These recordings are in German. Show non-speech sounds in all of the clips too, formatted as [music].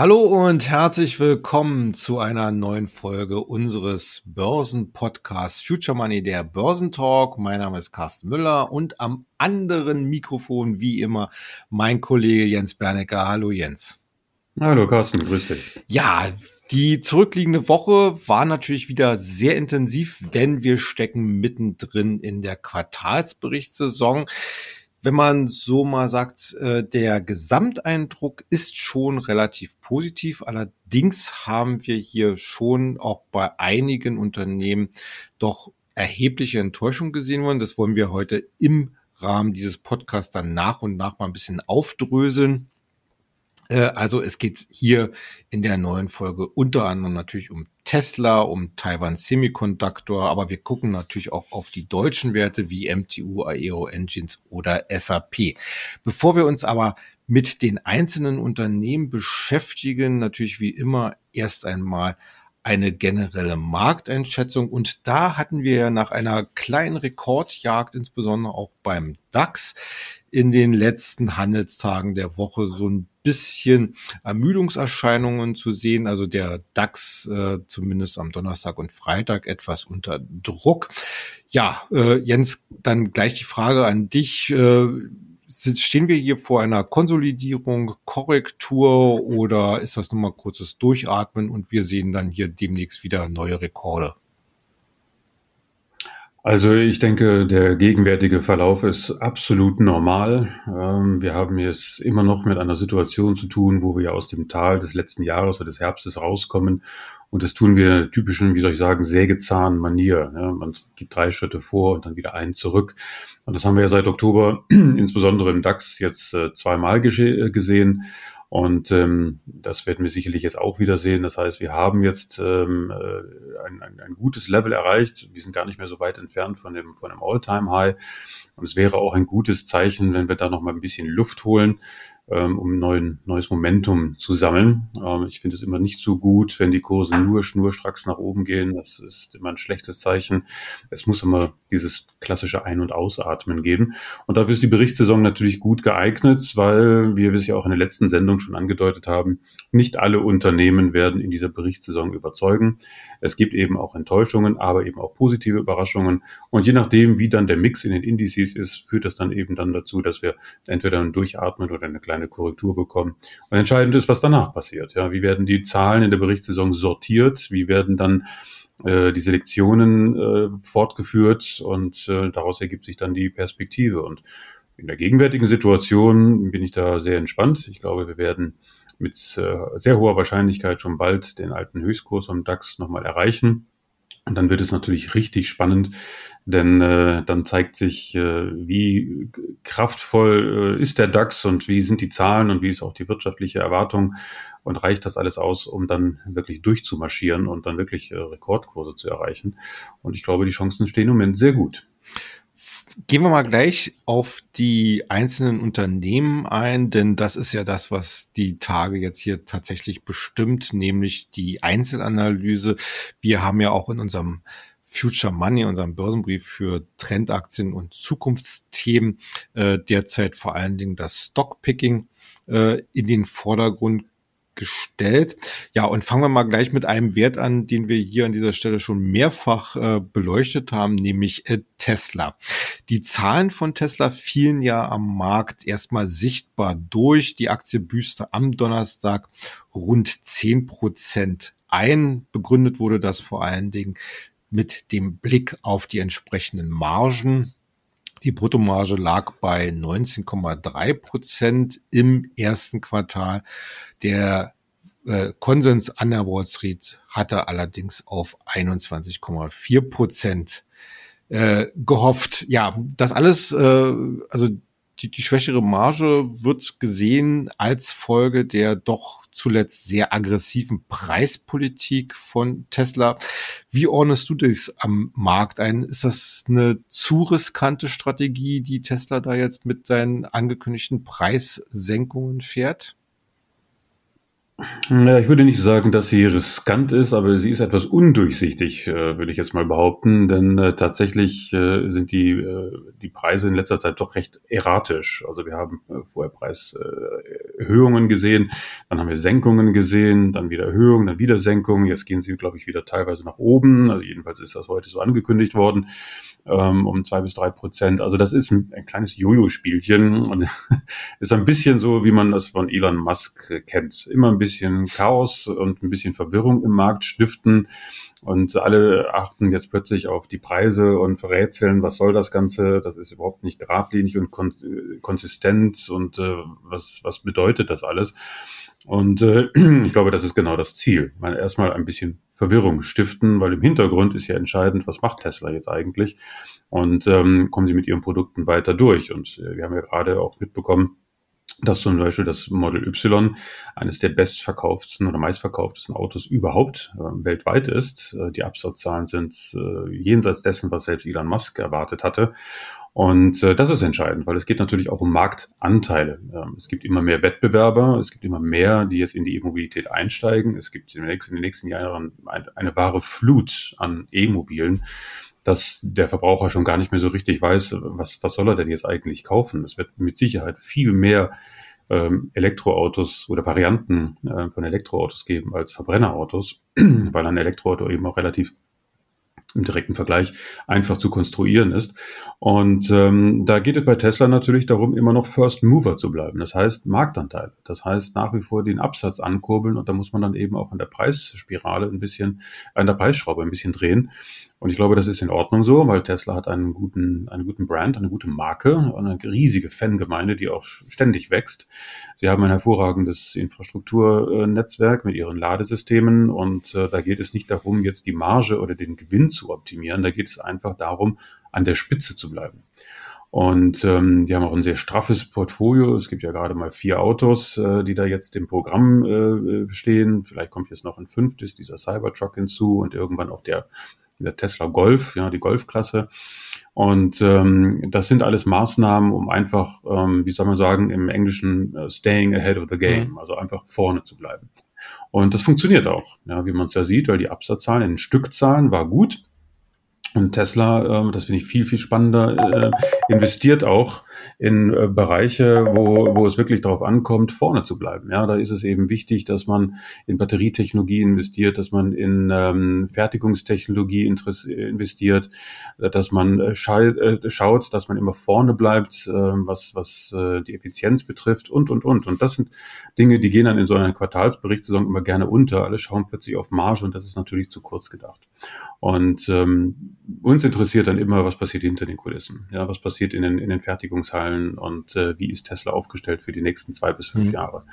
Hallo und herzlich willkommen zu einer neuen Folge unseres Börsenpodcasts Future Money, der Börsentalk. Mein Name ist Carsten Müller und am anderen Mikrofon wie immer mein Kollege Jens Bernecker. Hallo Jens. Hallo Carsten, grüß dich. Ja, die zurückliegende Woche war natürlich wieder sehr intensiv, denn wir stecken mittendrin in der Quartalsberichtssaison wenn man so mal sagt, äh, der Gesamteindruck ist schon relativ positiv. Allerdings haben wir hier schon auch bei einigen Unternehmen doch erhebliche Enttäuschung gesehen worden. Das wollen wir heute im Rahmen dieses Podcasts dann nach und nach mal ein bisschen aufdröseln. Äh, also es geht hier in der neuen Folge unter anderem natürlich um Tesla, um Taiwan Semiconductor, aber wir gucken natürlich auch auf die deutschen Werte wie MTU, Aero Engines oder SAP. Bevor wir uns aber mit den einzelnen Unternehmen beschäftigen, natürlich wie immer erst einmal eine generelle Markteinschätzung. Und da hatten wir nach einer kleinen Rekordjagd, insbesondere auch beim DAX, in den letzten Handelstagen der Woche so ein bisschen Ermüdungserscheinungen zu sehen. Also der DAX äh, zumindest am Donnerstag und Freitag etwas unter Druck. Ja, äh, Jens, dann gleich die Frage an dich. Äh, stehen wir hier vor einer Konsolidierung, Korrektur oder ist das nur mal kurzes Durchatmen und wir sehen dann hier demnächst wieder neue Rekorde? Also ich denke, der gegenwärtige Verlauf ist absolut normal. Ähm, wir haben jetzt immer noch mit einer Situation zu tun, wo wir aus dem Tal des letzten Jahres oder des Herbstes rauskommen. Und das tun wir typischen, wie soll ich sagen, Sägezahn-Manier. Man gibt drei Schritte vor und dann wieder einen zurück. Und das haben wir ja seit Oktober, [clears throat] insbesondere im DAX, jetzt äh, zweimal äh, gesehen. Und ähm, das werden wir sicherlich jetzt auch wieder sehen. Das heißt, wir haben jetzt ähm, äh, ein, ein, ein gutes Level erreicht. Wir sind gar nicht mehr so weit entfernt von dem, von dem All-Time-High. Und es wäre auch ein gutes Zeichen, wenn wir da noch mal ein bisschen Luft holen ähm, um neuen, neues Momentum zu sammeln. Ähm, ich finde es immer nicht so gut, wenn die Kurse nur schnurstracks nach oben gehen. Das ist immer ein schlechtes Zeichen. Es muss immer dieses klassische Ein- und Ausatmen geben. Und dafür ist die Berichtssaison natürlich gut geeignet, weil wie wir es ja auch in der letzten Sendung schon angedeutet haben, nicht alle Unternehmen werden in dieser Berichtssaison überzeugen. Es gibt eben auch Enttäuschungen, aber eben auch positive Überraschungen. Und je nachdem, wie dann der Mix in den Indizes ist, führt das dann eben dann dazu, dass wir entweder ein Durchatmen oder eine kleine eine Korrektur bekommen. Und entscheidend ist, was danach passiert. Ja, wie werden die Zahlen in der Berichtssaison sortiert? Wie werden dann äh, die Selektionen äh, fortgeführt? Und äh, daraus ergibt sich dann die Perspektive. Und in der gegenwärtigen Situation bin ich da sehr entspannt. Ich glaube, wir werden mit äh, sehr hoher Wahrscheinlichkeit schon bald den alten Höchstkurs am DAX nochmal erreichen. Und dann wird es natürlich richtig spannend, denn äh, dann zeigt sich, äh, wie kraftvoll äh, ist der DAX und wie sind die Zahlen und wie ist auch die wirtschaftliche Erwartung und reicht das alles aus, um dann wirklich durchzumarschieren und dann wirklich äh, Rekordkurse zu erreichen. Und ich glaube, die Chancen stehen im Moment sehr gut. Gehen wir mal gleich auf die einzelnen Unternehmen ein, denn das ist ja das, was die Tage jetzt hier tatsächlich bestimmt, nämlich die Einzelanalyse. Wir haben ja auch in unserem Future Money, unserem Börsenbrief für Trendaktien und Zukunftsthemen, äh, derzeit vor allen Dingen das Stockpicking äh, in den Vordergrund gestellt. Ja, und fangen wir mal gleich mit einem Wert an, den wir hier an dieser Stelle schon mehrfach äh, beleuchtet haben, nämlich äh, Tesla. Die Zahlen von Tesla fielen ja am Markt erstmal sichtbar durch. Die Aktie büßte am Donnerstag rund zehn Prozent ein. Begründet wurde das vor allen Dingen mit dem Blick auf die entsprechenden Margen. Die Bruttomarge lag bei 19,3 Prozent im ersten Quartal. Der Konsens an der Wall Street hatte allerdings auf 21,4 Prozent äh, gehofft. Ja, das alles, äh, also die, die schwächere Marge wird gesehen als Folge der doch zuletzt sehr aggressiven Preispolitik von Tesla. Wie ordnest du das am Markt ein? Ist das eine zu riskante Strategie, die Tesla da jetzt mit seinen angekündigten Preissenkungen fährt? Ja, ich würde nicht sagen, dass sie riskant ist, aber sie ist etwas undurchsichtig, äh, würde ich jetzt mal behaupten, denn äh, tatsächlich äh, sind die, äh, die Preise in letzter Zeit doch recht erratisch. Also wir haben äh, vorher Preiserhöhungen gesehen, dann haben wir Senkungen gesehen, dann wieder Erhöhungen, dann wieder Senkungen. Jetzt gehen sie, glaube ich, wieder teilweise nach oben. Also jedenfalls ist das heute so angekündigt worden ähm, um zwei bis drei Prozent. Also das ist ein, ein kleines Jojo-Spielchen und [laughs] ist ein bisschen so, wie man das von Elon Musk kennt. Immer ein bisschen Chaos und ein bisschen Verwirrung im Markt stiften. Und alle achten jetzt plötzlich auf die Preise und verrätseln, was soll das Ganze? Das ist überhaupt nicht geradlinig und kon konsistent und äh, was, was bedeutet das alles? Und äh, [clears throat] ich glaube, das ist genau das Ziel. Mal erstmal ein bisschen Verwirrung stiften, weil im Hintergrund ist ja entscheidend, was macht Tesla jetzt eigentlich? Und ähm, kommen sie mit ihren Produkten weiter durch? Und äh, wir haben ja gerade auch mitbekommen, dass zum Beispiel das Model Y eines der bestverkauftesten oder meistverkauftesten Autos überhaupt äh, weltweit ist. Äh, die Absatzzahlen sind äh, jenseits dessen, was selbst Elon Musk erwartet hatte. Und äh, das ist entscheidend, weil es geht natürlich auch um Marktanteile. Ähm, es gibt immer mehr Wettbewerber, es gibt immer mehr, die jetzt in die E-Mobilität einsteigen. Es gibt in den nächsten, in den nächsten Jahren eine, eine wahre Flut an E-Mobilen, dass der Verbraucher schon gar nicht mehr so richtig weiß, was, was soll er denn jetzt eigentlich kaufen. Es wird mit Sicherheit viel mehr ähm, Elektroautos oder Varianten äh, von Elektroautos geben als Verbrennerautos, [clears throat] weil ein Elektroauto eben auch relativ im direkten Vergleich einfach zu konstruieren ist. Und ähm, da geht es bei Tesla natürlich darum, immer noch First Mover zu bleiben. Das heißt Marktanteil. Das heißt nach wie vor den Absatz ankurbeln und da muss man dann eben auch an der Preisspirale ein bisschen, an der Preisschraube ein bisschen drehen. Und ich glaube, das ist in Ordnung so, weil Tesla hat einen guten, einen guten Brand, eine gute Marke, eine riesige Fangemeinde, die auch ständig wächst. Sie haben ein hervorragendes Infrastrukturnetzwerk mit ihren Ladesystemen und äh, da geht es nicht darum, jetzt die Marge oder den Gewinn zu optimieren. Da geht es einfach darum, an der Spitze zu bleiben. Und ähm, die haben auch ein sehr straffes Portfolio. Es gibt ja gerade mal vier Autos, äh, die da jetzt im Programm äh, stehen. Vielleicht kommt jetzt noch ein fünftes, dieser Cybertruck hinzu und irgendwann auch der der Tesla Golf, ja, die Golfklasse. Und ähm, das sind alles Maßnahmen, um einfach, ähm, wie soll man sagen, im Englischen uh, staying ahead of the game, mhm. also einfach vorne zu bleiben. Und das funktioniert auch, ja, wie man es ja sieht, weil die Absatzzahlen in Stückzahlen war gut. Und Tesla, äh, das finde ich viel, viel spannender, äh, investiert auch in äh, Bereiche, wo, wo es wirklich darauf ankommt, vorne zu bleiben. Ja, da ist es eben wichtig, dass man in Batterietechnologie investiert, dass man in ähm, Fertigungstechnologie investiert, äh, dass man äh, äh, schaut, dass man immer vorne bleibt, äh, was, was äh, die Effizienz betrifft und, und, und. Und das sind Dinge, die gehen dann in so einer Quartalsberichtssaison immer gerne unter. Alle schauen plötzlich auf Marge und das ist natürlich zu kurz gedacht. Und ähm, uns interessiert dann immer, was passiert hinter den Kulissen. Ja, was passiert in den, in den Fertigungshallen und äh, wie ist Tesla aufgestellt für die nächsten zwei bis fünf mhm. Jahre.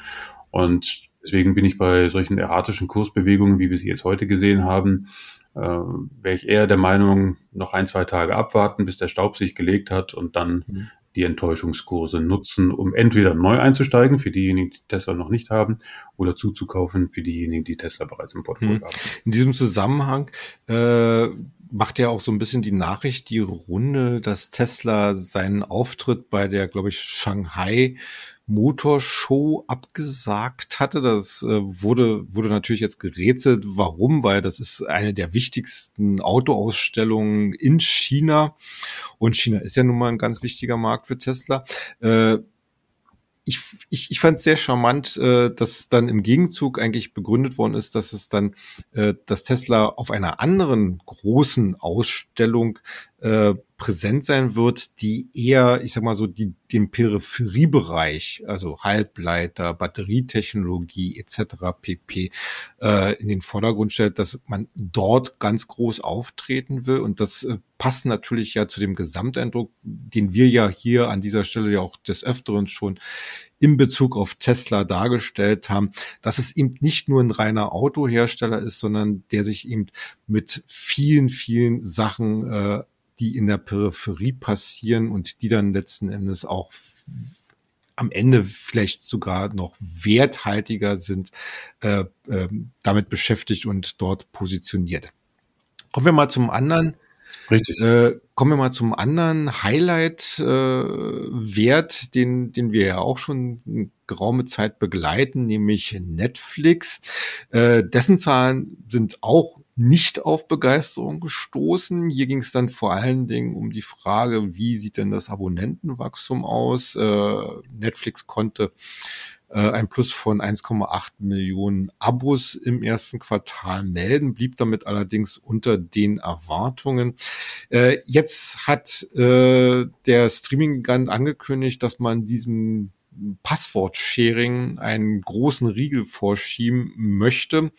Und deswegen bin ich bei solchen erratischen Kursbewegungen, wie wir sie jetzt heute gesehen haben, äh, wäre ich eher der Meinung, noch ein, zwei Tage abwarten, bis der Staub sich gelegt hat und dann mhm die Enttäuschungskurse nutzen, um entweder neu einzusteigen für diejenigen, die Tesla noch nicht haben, oder zuzukaufen für diejenigen, die Tesla bereits im Portfolio mhm. haben. In diesem Zusammenhang äh, macht ja auch so ein bisschen die Nachricht die Runde, dass Tesla seinen Auftritt bei der, glaube ich, Shanghai Motorshow abgesagt hatte. Das äh, wurde, wurde natürlich jetzt gerätselt. Warum? Weil das ist eine der wichtigsten Autoausstellungen in China. Und China ist ja nun mal ein ganz wichtiger Markt für Tesla. Äh, ich, ich, ich fand es sehr charmant, äh, dass dann im Gegenzug eigentlich begründet worden ist, dass es dann, äh, dass Tesla auf einer anderen großen Ausstellung äh, präsent sein wird, die eher, ich sag mal so, die den Peripheriebereich, also Halbleiter, Batterietechnologie etc. pp. Äh, in den Vordergrund stellt, dass man dort ganz groß auftreten will und das äh, passt natürlich ja zu dem Gesamteindruck, den wir ja hier an dieser Stelle ja auch des Öfteren schon in Bezug auf Tesla dargestellt haben, dass es eben nicht nur ein reiner Autohersteller ist, sondern der sich eben mit vielen, vielen Sachen äh, die in der Peripherie passieren und die dann letzten Endes auch am Ende vielleicht sogar noch werthaltiger sind, äh, äh, damit beschäftigt und dort positioniert. Kommen wir mal zum anderen. Richtig. Äh, kommen wir mal zum anderen Highlight-Wert, äh, den, den wir ja auch schon geraume Zeit begleiten, nämlich Netflix. Äh, dessen Zahlen sind auch nicht auf Begeisterung gestoßen. Hier ging es dann vor allen Dingen um die Frage, wie sieht denn das Abonnentenwachstum aus? Äh, Netflix konnte äh, ein Plus von 1,8 Millionen Abos im ersten Quartal melden, blieb damit allerdings unter den Erwartungen. Äh, jetzt hat äh, der Streaming-Gigant angekündigt, dass man diesem Passwort-Sharing einen großen Riegel vorschieben möchte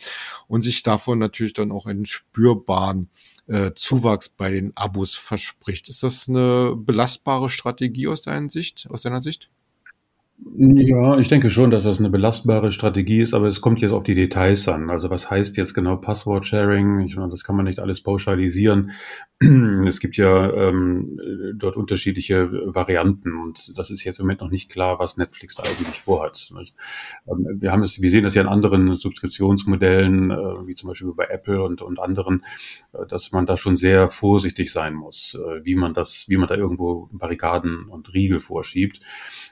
und sich davon natürlich dann auch einen spürbaren äh, Zuwachs bei den Abos verspricht. Ist das eine belastbare Strategie aus deiner Sicht? Aus deiner Sicht? Ja, ich denke schon, dass das eine belastbare Strategie ist, aber es kommt jetzt auf die Details an. Also was heißt jetzt genau Passwort-Sharing? Ich meine, das kann man nicht alles pauschalisieren. [clears throat] Es gibt ja ähm, dort unterschiedliche Varianten und das ist jetzt im Moment noch nicht klar, was Netflix da eigentlich vorhat. Ähm, wir haben es, wir sehen das ja in anderen Subskriptionsmodellen, äh, wie zum Beispiel bei Apple und, und anderen, äh, dass man da schon sehr vorsichtig sein muss, äh, wie man das, wie man da irgendwo Barrikaden und Riegel vorschiebt.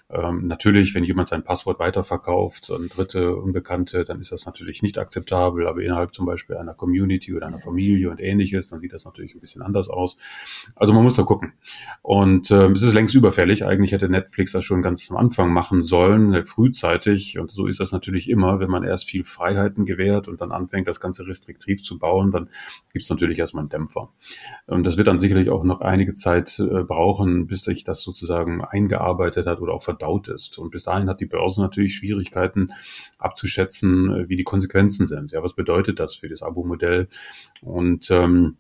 Ähm, natürlich, wenn jemand sein Passwort weiterverkauft an Dritte, Unbekannte, dann ist das natürlich nicht akzeptabel. Aber innerhalb zum Beispiel einer Community oder einer Familie und ähnliches, dann sieht das natürlich ein bisschen anders aus. Also man muss da gucken. Und ähm, es ist längst überfällig. Eigentlich hätte Netflix das schon ganz am Anfang machen sollen, äh, frühzeitig. Und so ist das natürlich immer, wenn man erst viel Freiheiten gewährt und dann anfängt, das Ganze restriktiv zu bauen, dann gibt es natürlich erstmal einen Dämpfer. Und das wird dann sicherlich auch noch einige Zeit äh, brauchen, bis sich das sozusagen eingearbeitet hat oder auch verdaut ist. Und bis dahin hat die Börse natürlich Schwierigkeiten abzuschätzen, äh, wie die Konsequenzen sind. Ja, was bedeutet das für das Abo-Modell? Und ähm,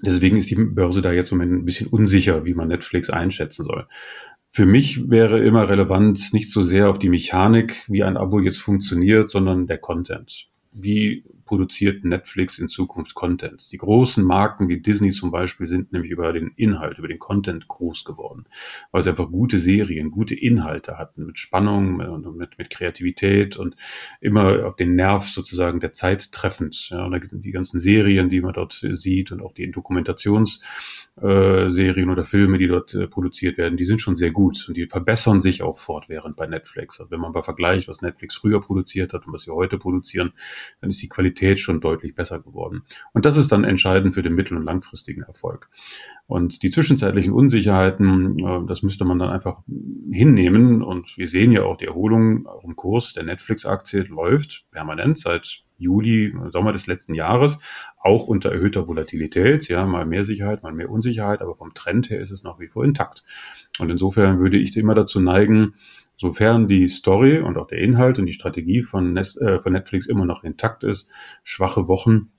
deswegen ist die Börse da jetzt im Moment ein bisschen unsicher, wie man Netflix einschätzen soll. Für mich wäre immer relevant, nicht so sehr auf die Mechanik, wie ein Abo jetzt funktioniert, sondern der Content. Wie produziert Netflix in Zukunft Content. Die großen Marken wie Disney zum Beispiel sind nämlich über den Inhalt, über den Content groß geworden, weil sie einfach gute Serien, gute Inhalte hatten mit Spannung und mit, mit Kreativität und immer auf den Nerv sozusagen der Zeit treffend. Ja, und die ganzen Serien, die man dort sieht und auch die Dokumentations äh, oder Filme, die dort äh, produziert werden, die sind schon sehr gut und die verbessern sich auch fortwährend bei Netflix. Also wenn man mal vergleicht, was Netflix früher produziert hat und was sie heute produzieren, dann ist die Qualität schon deutlich besser geworden. Und das ist dann entscheidend für den mittel- und langfristigen Erfolg. Und die zwischenzeitlichen Unsicherheiten, äh, das müsste man dann einfach hinnehmen. Und wir sehen ja auch die Erholung im Kurs der Netflix-Aktie läuft permanent seit Juli, Sommer des letzten Jahres, auch unter erhöhter Volatilität, ja, mal mehr Sicherheit, mal mehr Unsicherheit, aber vom Trend her ist es nach wie vor intakt. Und insofern würde ich immer dazu neigen, sofern die Story und auch der Inhalt und die Strategie äh, von Netflix immer noch intakt ist, schwache Wochen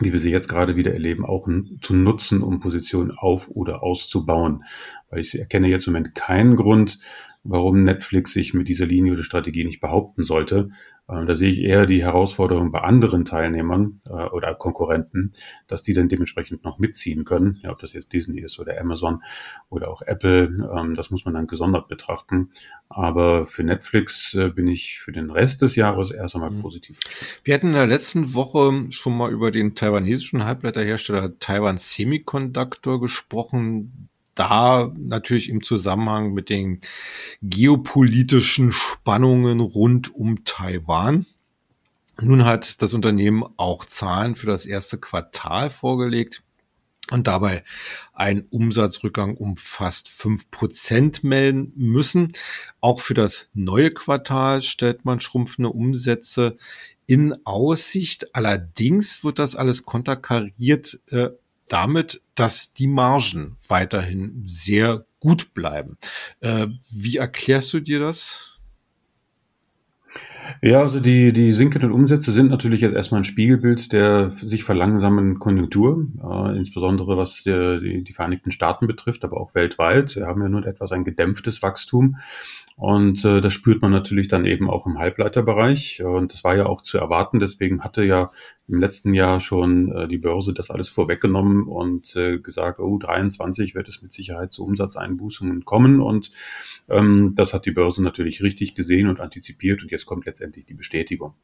wie wir sie jetzt gerade wieder erleben, auch zu nutzen, um Positionen auf- oder auszubauen. Weil ich erkenne jetzt im Moment keinen Grund, warum Netflix sich mit dieser Linie oder Strategie nicht behaupten sollte. Ähm, da sehe ich eher die Herausforderung bei anderen Teilnehmern äh, oder Konkurrenten, dass die dann dementsprechend noch mitziehen können. Ja, ob das jetzt Disney ist oder Amazon oder auch Apple, ähm, das muss man dann gesondert betrachten. Aber für Netflix äh, bin ich für den Rest des Jahres erst einmal mhm. positiv. Wir hatten in der letzten Woche schon mal über den taiwanesischen Halbleiterhersteller Taiwan Semiconductor gesprochen da natürlich im Zusammenhang mit den geopolitischen Spannungen rund um Taiwan. Nun hat das Unternehmen auch Zahlen für das erste Quartal vorgelegt und dabei einen Umsatzrückgang um fast fünf Prozent melden müssen. Auch für das neue Quartal stellt man schrumpfende Umsätze in Aussicht. Allerdings wird das alles konterkariert äh, damit, dass die Margen weiterhin sehr gut bleiben. Äh, wie erklärst du dir das? Ja, also die, die sinkenden Umsätze sind natürlich jetzt erstmal ein Spiegelbild der sich verlangsamenden Konjunktur, äh, insbesondere was die, die, die Vereinigten Staaten betrifft, aber auch weltweit. Wir haben ja nun etwas ein gedämpftes Wachstum. Und äh, das spürt man natürlich dann eben auch im Halbleiterbereich. Und das war ja auch zu erwarten. Deswegen hatte ja im letzten Jahr schon äh, die Börse das alles vorweggenommen und äh, gesagt, oh, 23 wird es mit Sicherheit zu Umsatzeinbußungen kommen. Und ähm, das hat die Börse natürlich richtig gesehen und antizipiert. Und jetzt kommt letztendlich die Bestätigung.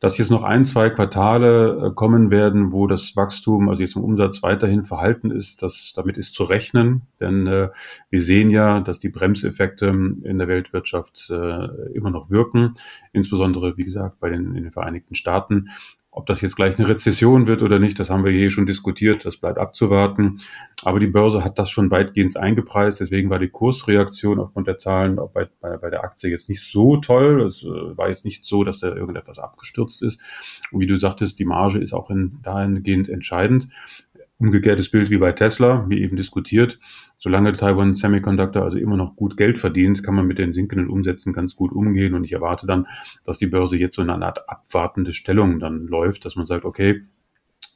Dass jetzt noch ein, zwei Quartale äh, kommen werden, wo das Wachstum, also jetzt im Umsatz weiterhin verhalten ist, das, damit ist zu rechnen. Denn äh, wir sehen ja, dass die Bremseffekte in der Weltwirtschaft äh, immer noch wirken. Insbesondere, wie gesagt, bei den, in den Vereinigten Staaten. Ob das jetzt gleich eine Rezession wird oder nicht, das haben wir hier schon diskutiert, das bleibt abzuwarten. Aber die Börse hat das schon weitgehend eingepreist, deswegen war die Kursreaktion aufgrund der Zahlen auch bei, bei, bei der Aktie jetzt nicht so toll. Es äh, war jetzt nicht so, dass da irgendetwas abgestürzt ist. Und wie du sagtest, die Marge ist auch in, dahingehend entscheidend. Umgekehrtes Bild wie bei Tesla, wie eben diskutiert. Solange Taiwan Semiconductor also immer noch gut Geld verdient, kann man mit den sinkenden Umsätzen ganz gut umgehen. Und ich erwarte dann, dass die Börse jetzt so in einer Art abwartende Stellung dann läuft, dass man sagt, okay,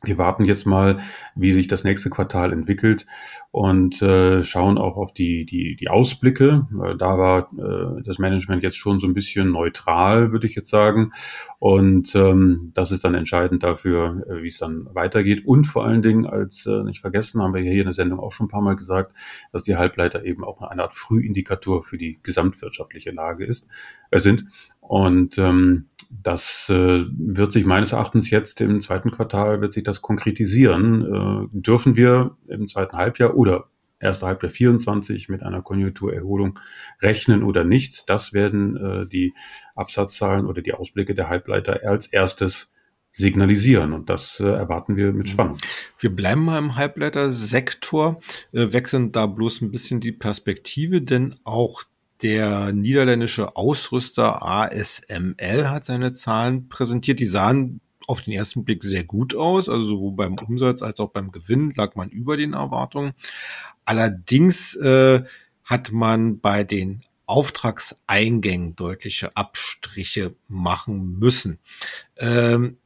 wir warten jetzt mal, wie sich das nächste Quartal entwickelt und äh, schauen auch auf die, die, die Ausblicke. Äh, da war äh, das Management jetzt schon so ein bisschen neutral, würde ich jetzt sagen. Und ähm, das ist dann entscheidend dafür, äh, wie es dann weitergeht. Und vor allen Dingen, als äh, nicht vergessen, haben wir hier in der Sendung auch schon ein paar Mal gesagt, dass die Halbleiter eben auch eine Art Frühindikator für die gesamtwirtschaftliche Lage ist, äh, sind. Und ähm, das äh, wird sich meines Erachtens jetzt im zweiten Quartal, wird sich das konkretisieren. Äh, dürfen wir im zweiten Halbjahr oder erste Halbjahr 24 mit einer Konjunkturerholung rechnen oder nicht? Das werden äh, die Absatzzahlen oder die Ausblicke der Halbleiter als erstes signalisieren und das äh, erwarten wir mit mhm. Spannung. Wir bleiben mal im Halbleitersektor, äh, wechseln da bloß ein bisschen die Perspektive, denn auch der niederländische Ausrüster ASML hat seine Zahlen präsentiert. Die sahen auf den ersten Blick sehr gut aus. Also sowohl beim Umsatz als auch beim Gewinn lag man über den Erwartungen. Allerdings äh, hat man bei den Auftragseingängen deutliche Abstriche machen müssen. Ähm,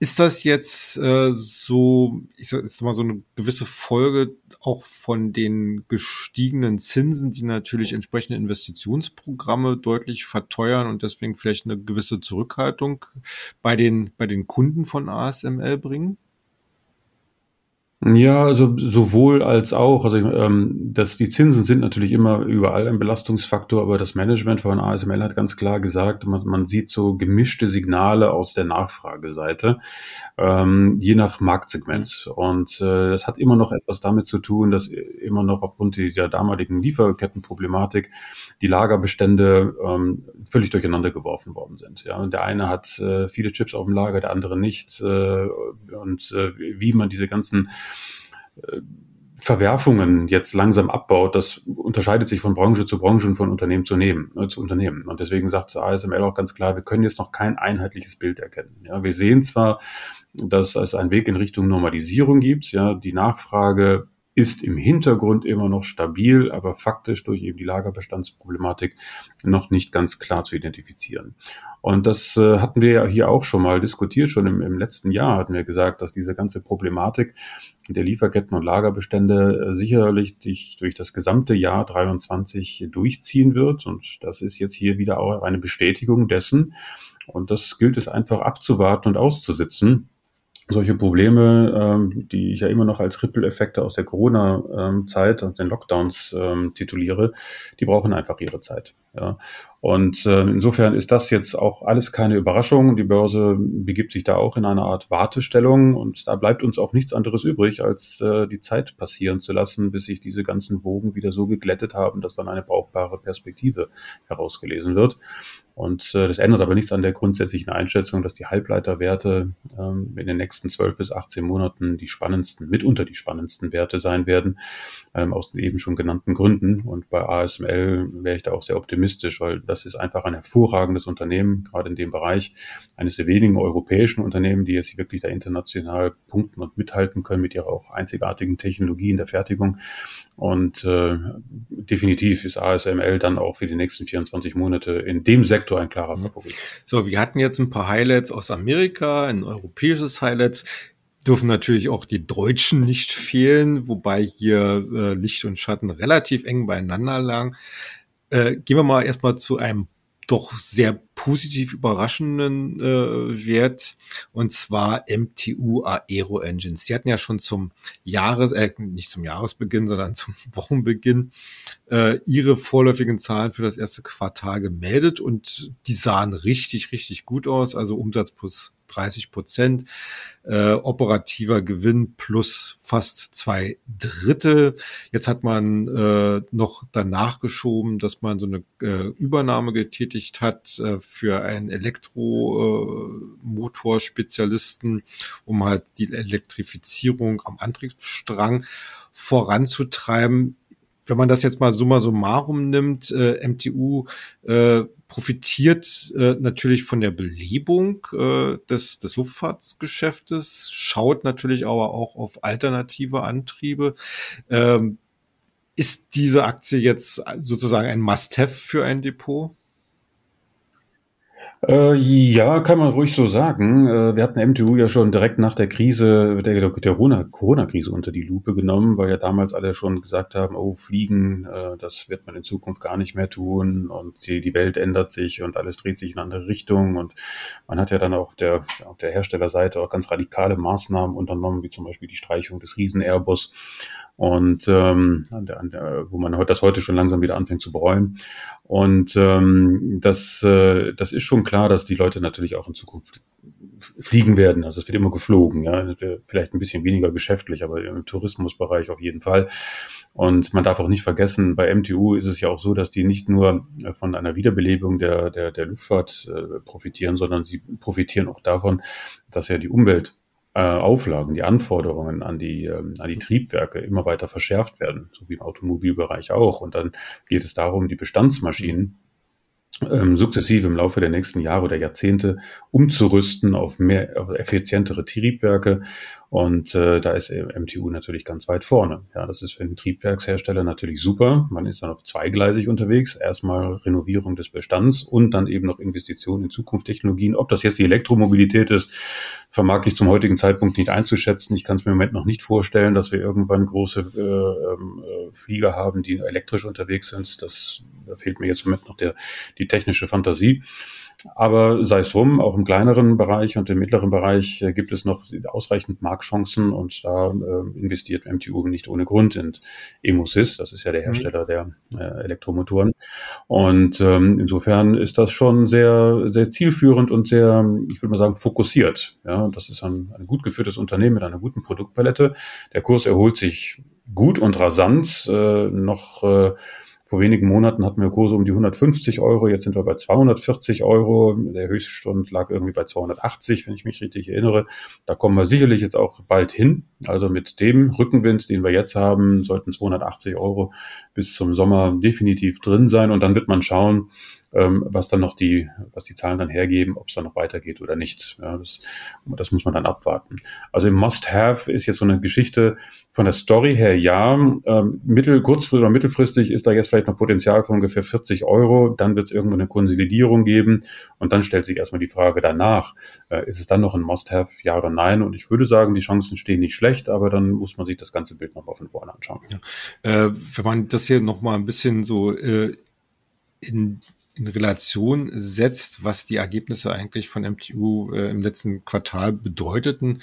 ist das jetzt äh, so, ich sag, ist mal so eine gewisse Folge auch von den gestiegenen Zinsen, die natürlich entsprechende Investitionsprogramme deutlich verteuern und deswegen vielleicht eine gewisse Zurückhaltung bei den, bei den Kunden von ASML bringen? Ja, also sowohl als auch. Also ähm, das, die Zinsen sind natürlich immer überall ein Belastungsfaktor, aber das Management von ASML hat ganz klar gesagt, man, man sieht so gemischte Signale aus der Nachfrageseite, ähm, je nach Marktsegment. Und äh, das hat immer noch etwas damit zu tun, dass immer noch aufgrund dieser damaligen Lieferkettenproblematik die Lagerbestände ähm, völlig durcheinander geworfen worden sind. Ja, und der eine hat äh, viele Chips auf dem Lager, der andere nicht. Äh, und äh, wie man diese ganzen Verwerfungen jetzt langsam abbaut, das unterscheidet sich von Branche zu Branche und von Unternehmen zu, nehmen, äh, zu Unternehmen. Und deswegen sagt ASML auch ganz klar, wir können jetzt noch kein einheitliches Bild erkennen. Ja, wir sehen zwar, dass es einen Weg in Richtung Normalisierung gibt. Ja, die Nachfrage ist im Hintergrund immer noch stabil, aber faktisch durch eben die Lagerbestandsproblematik noch nicht ganz klar zu identifizieren. Und das äh, hatten wir ja hier auch schon mal diskutiert. Schon im, im letzten Jahr hatten wir gesagt, dass diese ganze Problematik der Lieferketten und Lagerbestände äh, sicherlich durch, durch das gesamte Jahr 23 durchziehen wird. Und das ist jetzt hier wieder auch eine Bestätigung dessen. Und das gilt es einfach abzuwarten und auszusitzen solche Probleme, ähm, die ich ja immer noch als Ripple-Effekte aus der Corona-Zeit und den Lockdowns ähm, tituliere, die brauchen einfach ihre Zeit. Ja. Und äh, insofern ist das jetzt auch alles keine Überraschung. Die Börse begibt sich da auch in eine Art Wartestellung und da bleibt uns auch nichts anderes übrig, als äh, die Zeit passieren zu lassen, bis sich diese ganzen Wogen wieder so geglättet haben, dass dann eine brauchbare Perspektive herausgelesen wird. Und äh, das ändert aber nichts an der grundsätzlichen Einschätzung, dass die Halbleiterwerte ähm, in den nächsten 12 bis 18 Monaten die spannendsten, mitunter die spannendsten Werte sein werden, ähm, aus den eben schon genannten Gründen. Und bei ASML wäre ich da auch sehr optimistisch, weil das ist einfach ein hervorragendes Unternehmen, gerade in dem Bereich, eines der wenigen europäischen Unternehmen, die jetzt wirklich da international punkten und mithalten können mit ihrer auch einzigartigen Technologie in der Fertigung. Und äh, definitiv ist ASML dann auch für die nächsten 24 Monate in dem Sektor ein klarer mhm. Favorit. So, wir hatten jetzt ein paar Highlights aus Amerika, ein europäisches Highlight. Dürfen natürlich auch die Deutschen nicht fehlen, wobei hier äh, Licht und Schatten relativ eng beieinander lagen. Äh, gehen wir mal erstmal zu einem doch sehr positiv überraschenden äh, Wert und zwar MTU Aero Engines. Sie hatten ja schon zum Jahres, äh, nicht zum Jahresbeginn, sondern [laughs] zum Wochenbeginn äh, ihre vorläufigen Zahlen für das erste Quartal gemeldet und die sahen richtig, richtig gut aus. Also Umsatz plus 30 Prozent, äh, operativer Gewinn plus fast zwei Drittel. Jetzt hat man äh, noch danach geschoben, dass man so eine äh, Übernahme getätigt hat äh, für einen Elektromotorspezialisten, um halt die Elektrifizierung am Antriebsstrang voranzutreiben wenn man das jetzt mal summa summarum nimmt, äh, MTU äh, profitiert äh, natürlich von der Belebung äh, des, des Luftfahrtsgeschäftes, schaut natürlich aber auch auf alternative Antriebe. Ähm, ist diese Aktie jetzt sozusagen ein Must-Have für ein Depot? Äh, ja, kann man ruhig so sagen. Äh, wir hatten MTU ja schon direkt nach der Krise, der, Corona-Krise unter die Lupe genommen, weil ja damals alle schon gesagt haben, oh, Fliegen, äh, das wird man in Zukunft gar nicht mehr tun und die, die Welt ändert sich und alles dreht sich in andere Richtung und man hat ja dann auch der, auf der Herstellerseite auch ganz radikale Maßnahmen unternommen, wie zum Beispiel die Streichung des Riesen-Airbus und ähm, an der, an der, wo man das heute schon langsam wieder anfängt zu bereuen. Und ähm, das, äh, das ist schon klar, dass die Leute natürlich auch in Zukunft fliegen werden. Also es wird immer geflogen, ja, vielleicht ein bisschen weniger geschäftlich, aber im Tourismusbereich auf jeden Fall. Und man darf auch nicht vergessen, bei MTU ist es ja auch so, dass die nicht nur von einer Wiederbelebung der, der, der Luftfahrt äh, profitieren, sondern sie profitieren auch davon, dass ja die Umwelt äh, Auflagen, die Anforderungen an die, ähm, an die Triebwerke immer weiter verschärft werden, so wie im Automobilbereich auch. Und dann geht es darum, die Bestandsmaschinen ähm, sukzessive im Laufe der nächsten Jahre oder Jahrzehnte umzurüsten auf mehr auf effizientere Triebwerke und äh, da ist MTU natürlich ganz weit vorne. Ja, das ist für den Triebwerkshersteller natürlich super. Man ist dann auf zweigleisig unterwegs. Erstmal Renovierung des Bestands und dann eben noch Investitionen in Zukunftstechnologien. Ob das jetzt die Elektromobilität ist, vermag ich zum heutigen Zeitpunkt nicht einzuschätzen. Ich kann es mir im Moment noch nicht vorstellen, dass wir irgendwann große äh, äh, Flieger haben, die elektrisch unterwegs sind. Das da fehlt mir jetzt im Moment noch der, die technische Fantasie. Aber sei es drum, auch im kleineren Bereich und im mittleren Bereich äh, gibt es noch ausreichend Marktchancen und da äh, investiert MTU nicht ohne Grund in Emosys, das ist ja der mhm. Hersteller der äh, Elektromotoren. Und ähm, insofern ist das schon sehr, sehr zielführend und sehr, ich würde mal sagen, fokussiert. Ja, das ist ein, ein gut geführtes Unternehmen mit einer guten Produktpalette. Der Kurs erholt sich gut und rasant. Äh, noch äh, vor wenigen Monaten hatten wir Kurse um die 150 Euro, jetzt sind wir bei 240 Euro. Der Höchststand lag irgendwie bei 280, wenn ich mich richtig erinnere. Da kommen wir sicherlich jetzt auch bald hin. Also mit dem Rückenwind, den wir jetzt haben, sollten 280 Euro bis zum Sommer definitiv drin sein. Und dann wird man schauen, ähm, was dann noch die, was die Zahlen dann hergeben, ob es dann noch weitergeht oder nicht. Ja, das, das muss man dann abwarten. Also im Must-Have ist jetzt so eine Geschichte von der Story her, ja, ähm, mittel, kurzfristig oder mittelfristig ist da jetzt vielleicht noch Potenzial von ungefähr 40 Euro, dann wird es irgendwann eine Konsolidierung geben und dann stellt sich erstmal die Frage danach, äh, ist es dann noch ein Must-Have, ja oder nein? Und ich würde sagen, die Chancen stehen nicht schlecht, aber dann muss man sich das ganze Bild nochmal von vorne anschauen. Ja. Äh, wenn man das hier nochmal ein bisschen so äh, in in Relation setzt, was die Ergebnisse eigentlich von MTU äh, im letzten Quartal bedeuteten.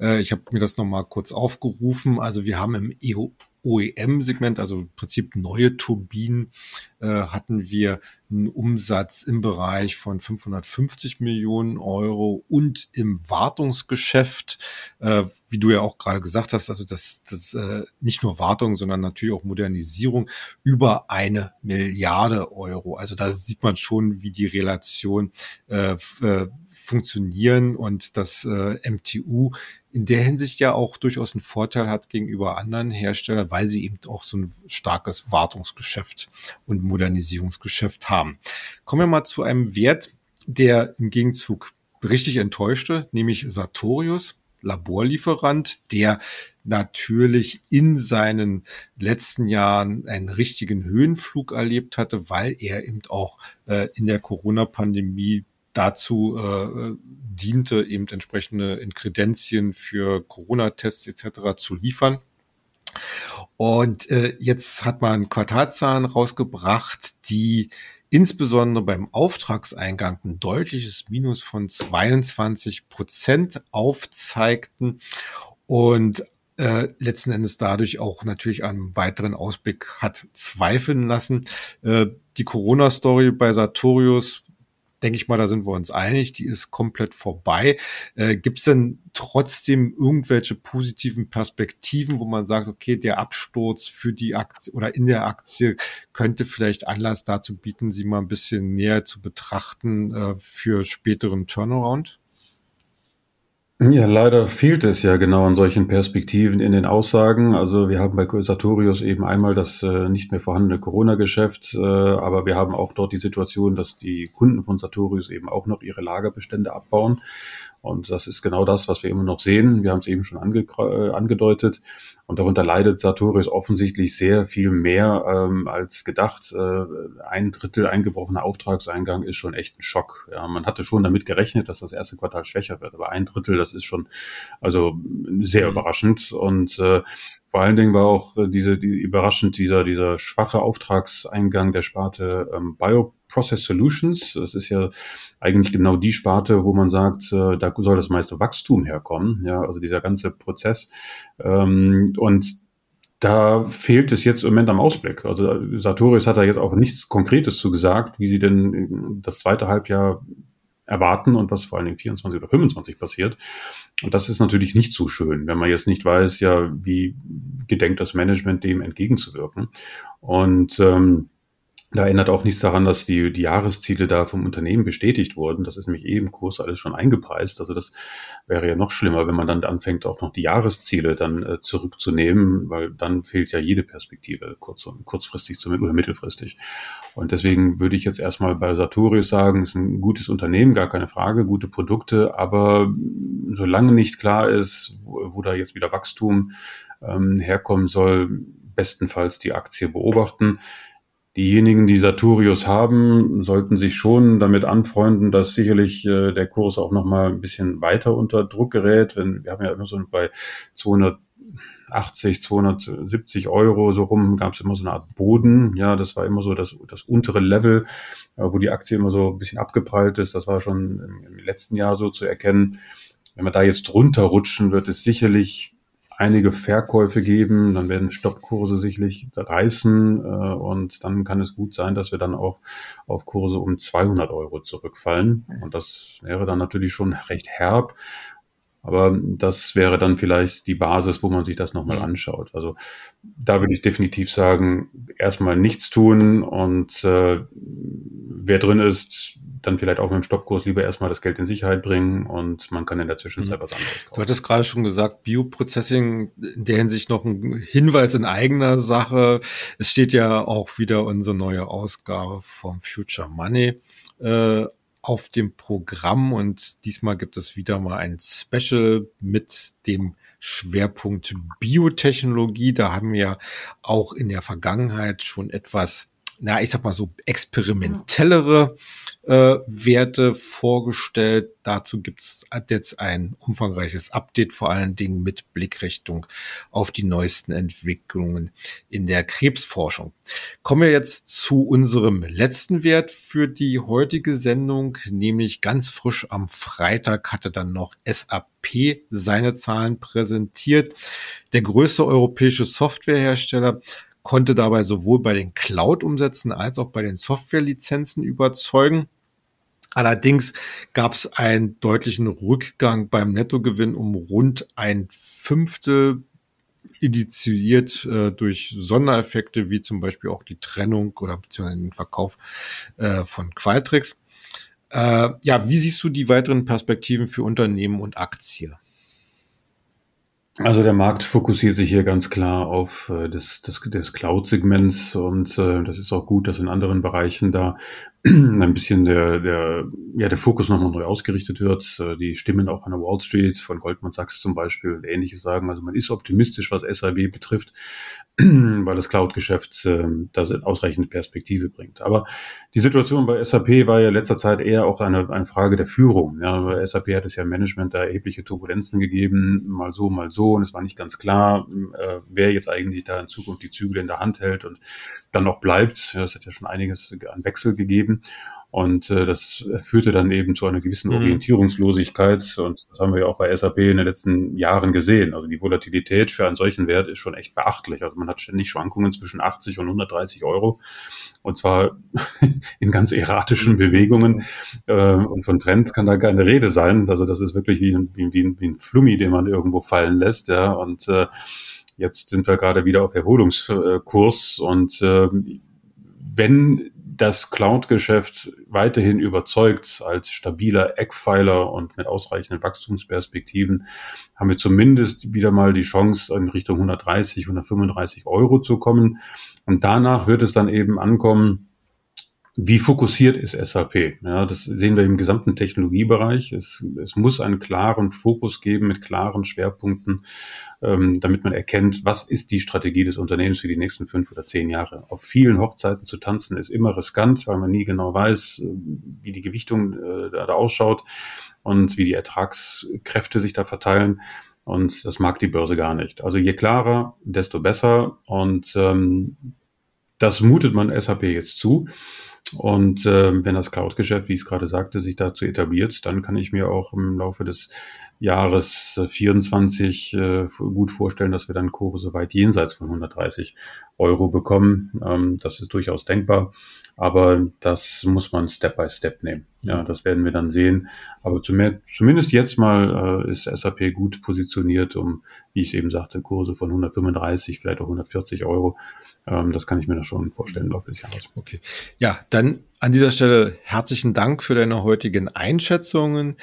Äh, ich habe mir das nochmal kurz aufgerufen. Also wir haben im EU OEM-Segment, also im Prinzip neue Turbinen, hatten wir einen Umsatz im Bereich von 550 Millionen Euro und im Wartungsgeschäft, äh, wie du ja auch gerade gesagt hast, also das, das äh, nicht nur Wartung, sondern natürlich auch Modernisierung über eine Milliarde Euro. Also da sieht man schon, wie die Relation äh, äh, funktionieren und das äh, MTU in der Hinsicht ja auch durchaus einen Vorteil hat gegenüber anderen Herstellern, weil sie eben auch so ein starkes Wartungsgeschäft und Modernisierungsgeschäft haben. Kommen wir mal zu einem Wert, der im Gegenzug richtig enttäuschte, nämlich Sartorius, Laborlieferant, der natürlich in seinen letzten Jahren einen richtigen Höhenflug erlebt hatte, weil er eben auch äh, in der Corona-Pandemie dazu äh, diente, eben entsprechende Inkredenzien für Corona-Tests etc. zu liefern. Und äh, jetzt hat man Quartalzahlen rausgebracht, die insbesondere beim Auftragseingang ein deutliches Minus von 22 Prozent aufzeigten und äh, letzten Endes dadurch auch natürlich einen weiteren Ausblick hat zweifeln lassen. Äh, die Corona-Story bei Sartorius denke ich mal, da sind wir uns einig, die ist komplett vorbei. Äh, Gibt es denn trotzdem irgendwelche positiven Perspektiven, wo man sagt, okay, der Absturz für die Aktie oder in der Aktie könnte vielleicht Anlass dazu bieten, sie mal ein bisschen näher zu betrachten äh, für späteren Turnaround? Ja, leider fehlt es ja genau an solchen Perspektiven in den Aussagen. Also wir haben bei Sartorius eben einmal das äh, nicht mehr vorhandene Corona-Geschäft, äh, aber wir haben auch dort die Situation, dass die Kunden von Sartorius eben auch noch ihre Lagerbestände abbauen. Und das ist genau das, was wir immer noch sehen. Wir haben es eben schon ange äh, angedeutet. Und darunter leidet Sartorius offensichtlich sehr viel mehr ähm, als gedacht. Äh, ein Drittel eingebrochener Auftragseingang ist schon echt ein Schock. Ja, man hatte schon damit gerechnet, dass das erste Quartal schwächer wird, aber ein Drittel, das ist schon also sehr mhm. überraschend. Und äh, vor allen Dingen war auch äh, diese die, überraschend dieser dieser schwache Auftragseingang der Sparte ähm, Bioprocess Solutions. Das ist ja eigentlich genau die Sparte, wo man sagt, äh, da soll das meiste Wachstum herkommen. Ja, also dieser ganze Prozess ähm, und da fehlt es jetzt im Moment am Ausblick. Also Sartorius hat da jetzt auch nichts Konkretes zu gesagt, wie sie denn das zweite Halbjahr erwarten und was vor allen Dingen 24 oder 25 passiert. Und das ist natürlich nicht so schön, wenn man jetzt nicht weiß, ja, wie gedenkt das Management dem entgegenzuwirken. Und ähm, da ändert auch nichts daran, dass die, die Jahresziele da vom Unternehmen bestätigt wurden. Das ist nämlich eh im Kurs alles schon eingepreist. Also das wäre ja noch schlimmer, wenn man dann anfängt, auch noch die Jahresziele dann äh, zurückzunehmen, weil dann fehlt ja jede Perspektive, kurz, kurzfristig zu, oder mittelfristig. Und deswegen würde ich jetzt erstmal bei Sartorius sagen, ist ein gutes Unternehmen, gar keine Frage, gute Produkte, aber solange nicht klar ist, wo, wo da jetzt wieder Wachstum ähm, herkommen soll, bestenfalls die Aktie beobachten diejenigen, die Sartorius haben, sollten sich schon damit anfreunden, dass sicherlich äh, der Kurs auch noch mal ein bisschen weiter unter Druck gerät. Wenn, wir haben ja immer so bei 280, 270 Euro so rum gab es immer so eine Art Boden. Ja, das war immer so das, das untere Level, äh, wo die Aktie immer so ein bisschen abgeprallt ist. Das war schon im, im letzten Jahr so zu erkennen. Wenn wir da jetzt drunter rutschen, wird es sicherlich einige Verkäufe geben, dann werden Stoppkurse sicherlich reißen äh, und dann kann es gut sein, dass wir dann auch auf Kurse um 200 Euro zurückfallen und das wäre dann natürlich schon recht herb. Aber das wäre dann vielleicht die Basis, wo man sich das nochmal anschaut. Also da würde ich definitiv sagen, erstmal nichts tun und äh, wer drin ist, dann vielleicht auch mit dem Stoppkurs lieber erstmal das Geld in Sicherheit bringen und man kann in der Zwischenzeit mhm. was anderes kaufen. Du hattest gerade schon gesagt, Bioprocessing in der Hinsicht noch ein Hinweis in eigener Sache. Es steht ja auch wieder unsere neue Ausgabe vom Future Money äh, auf dem Programm und diesmal gibt es wieder mal ein Special mit dem Schwerpunkt Biotechnologie. Da haben wir auch in der Vergangenheit schon etwas na, ich sag mal so experimentellere äh, Werte vorgestellt. Dazu gibt's jetzt ein umfangreiches Update, vor allen Dingen mit Blickrichtung auf die neuesten Entwicklungen in der Krebsforschung. Kommen wir jetzt zu unserem letzten Wert für die heutige Sendung, nämlich ganz frisch am Freitag hatte dann noch SAP seine Zahlen präsentiert. Der größte europäische Softwarehersteller konnte dabei sowohl bei den Cloud-Umsätzen als auch bei den Software-Lizenzen überzeugen. Allerdings gab es einen deutlichen Rückgang beim Nettogewinn um rund ein Fünftel, initiiert äh, durch Sondereffekte, wie zum Beispiel auch die Trennung oder beziehungsweise den Verkauf äh, von Qualtrics. Äh, ja, wie siehst du die weiteren Perspektiven für Unternehmen und Aktien? Also der Markt fokussiert sich hier ganz klar auf äh, das, das, das Cloud-Segments und äh, das ist auch gut, dass in anderen Bereichen da [clears throat] ein bisschen der, der, ja, der Fokus nochmal neu ausgerichtet wird. Äh, die Stimmen auch an der Wall Street von Goldman Sachs zum Beispiel und ähnliches sagen. Also man ist optimistisch, was SAB betrifft, [clears throat] weil das Cloud-Geschäft äh, da ausreichende Perspektive bringt. Aber die Situation bei SAP war ja letzter Zeit eher auch eine, eine Frage der Führung. Ja, bei SAP hat es ja im Management da erhebliche Turbulenzen gegeben, mal so, mal so. Und es war nicht ganz klar, äh, wer jetzt eigentlich da in Zukunft die Zügel in der Hand hält. Und dann noch bleibt. Es hat ja schon einiges an Wechsel gegeben. Und äh, das führte dann eben zu einer gewissen mhm. Orientierungslosigkeit. Und das haben wir ja auch bei SAP in den letzten Jahren gesehen. Also die Volatilität für einen solchen Wert ist schon echt beachtlich. Also man hat ständig Schwankungen zwischen 80 und 130 Euro. Und zwar [laughs] in ganz erratischen mhm. Bewegungen. Äh, und von Trend kann da keine Rede sein. Also das ist wirklich wie, wie, wie, wie ein Flummi, den man irgendwo fallen lässt. Ja. Und äh, jetzt sind wir gerade wieder auf Erholungskurs. Und äh, wenn das Cloud-Geschäft weiterhin überzeugt als stabiler Eckpfeiler und mit ausreichenden Wachstumsperspektiven, haben wir zumindest wieder mal die Chance, in Richtung 130, 135 Euro zu kommen. Und danach wird es dann eben ankommen, wie fokussiert ist SAP? Ja, das sehen wir im gesamten Technologiebereich. Es, es muss einen klaren Fokus geben mit klaren Schwerpunkten, ähm, damit man erkennt, was ist die Strategie des Unternehmens für die nächsten fünf oder zehn Jahre. Auf vielen Hochzeiten zu tanzen ist immer riskant, weil man nie genau weiß, äh, wie die Gewichtung äh, da, ausschaut und wie die Ertragskräfte sich da verteilen. Und das mag die Börse gar nicht. Also je klarer, desto besser. Und ähm, das mutet man SAP jetzt zu. Und äh, wenn das Cloud-Geschäft, wie ich es gerade sagte, sich dazu etabliert, dann kann ich mir auch im Laufe des Jahres 24 äh, gut vorstellen, dass wir dann Kurse weit jenseits von 130 Euro bekommen. Ähm, das ist durchaus denkbar, aber das muss man Step by Step nehmen. Ja, das werden wir dann sehen. Aber zumindest jetzt mal äh, ist SAP gut positioniert, um, wie ich es eben sagte, Kurse von 135, vielleicht auch 140 Euro das kann ich mir da schon vorstellen im Laufe des Jahres. Okay. Ja, dann an dieser Stelle herzlichen Dank für deine heutigen Einschätzungen.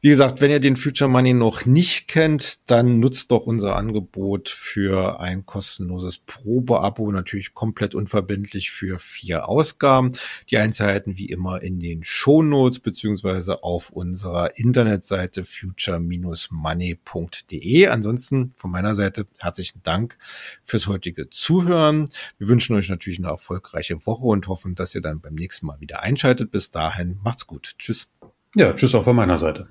Wie gesagt, wenn ihr den Future Money noch nicht kennt, dann nutzt doch unser Angebot für ein kostenloses Probeabo, natürlich komplett unverbindlich für vier Ausgaben. Die Einzelheiten wie immer in den Shownotes beziehungsweise auf unserer Internetseite future-money.de. Ansonsten von meiner Seite herzlichen Dank fürs heutige Zuhören. Wir wünschen euch natürlich eine erfolgreiche Woche und hoffen, dass ihr dann beim nächsten Mal wieder einschaltet. Bis dahin, macht's gut. Tschüss. Ja, tschüss auch von meiner Seite.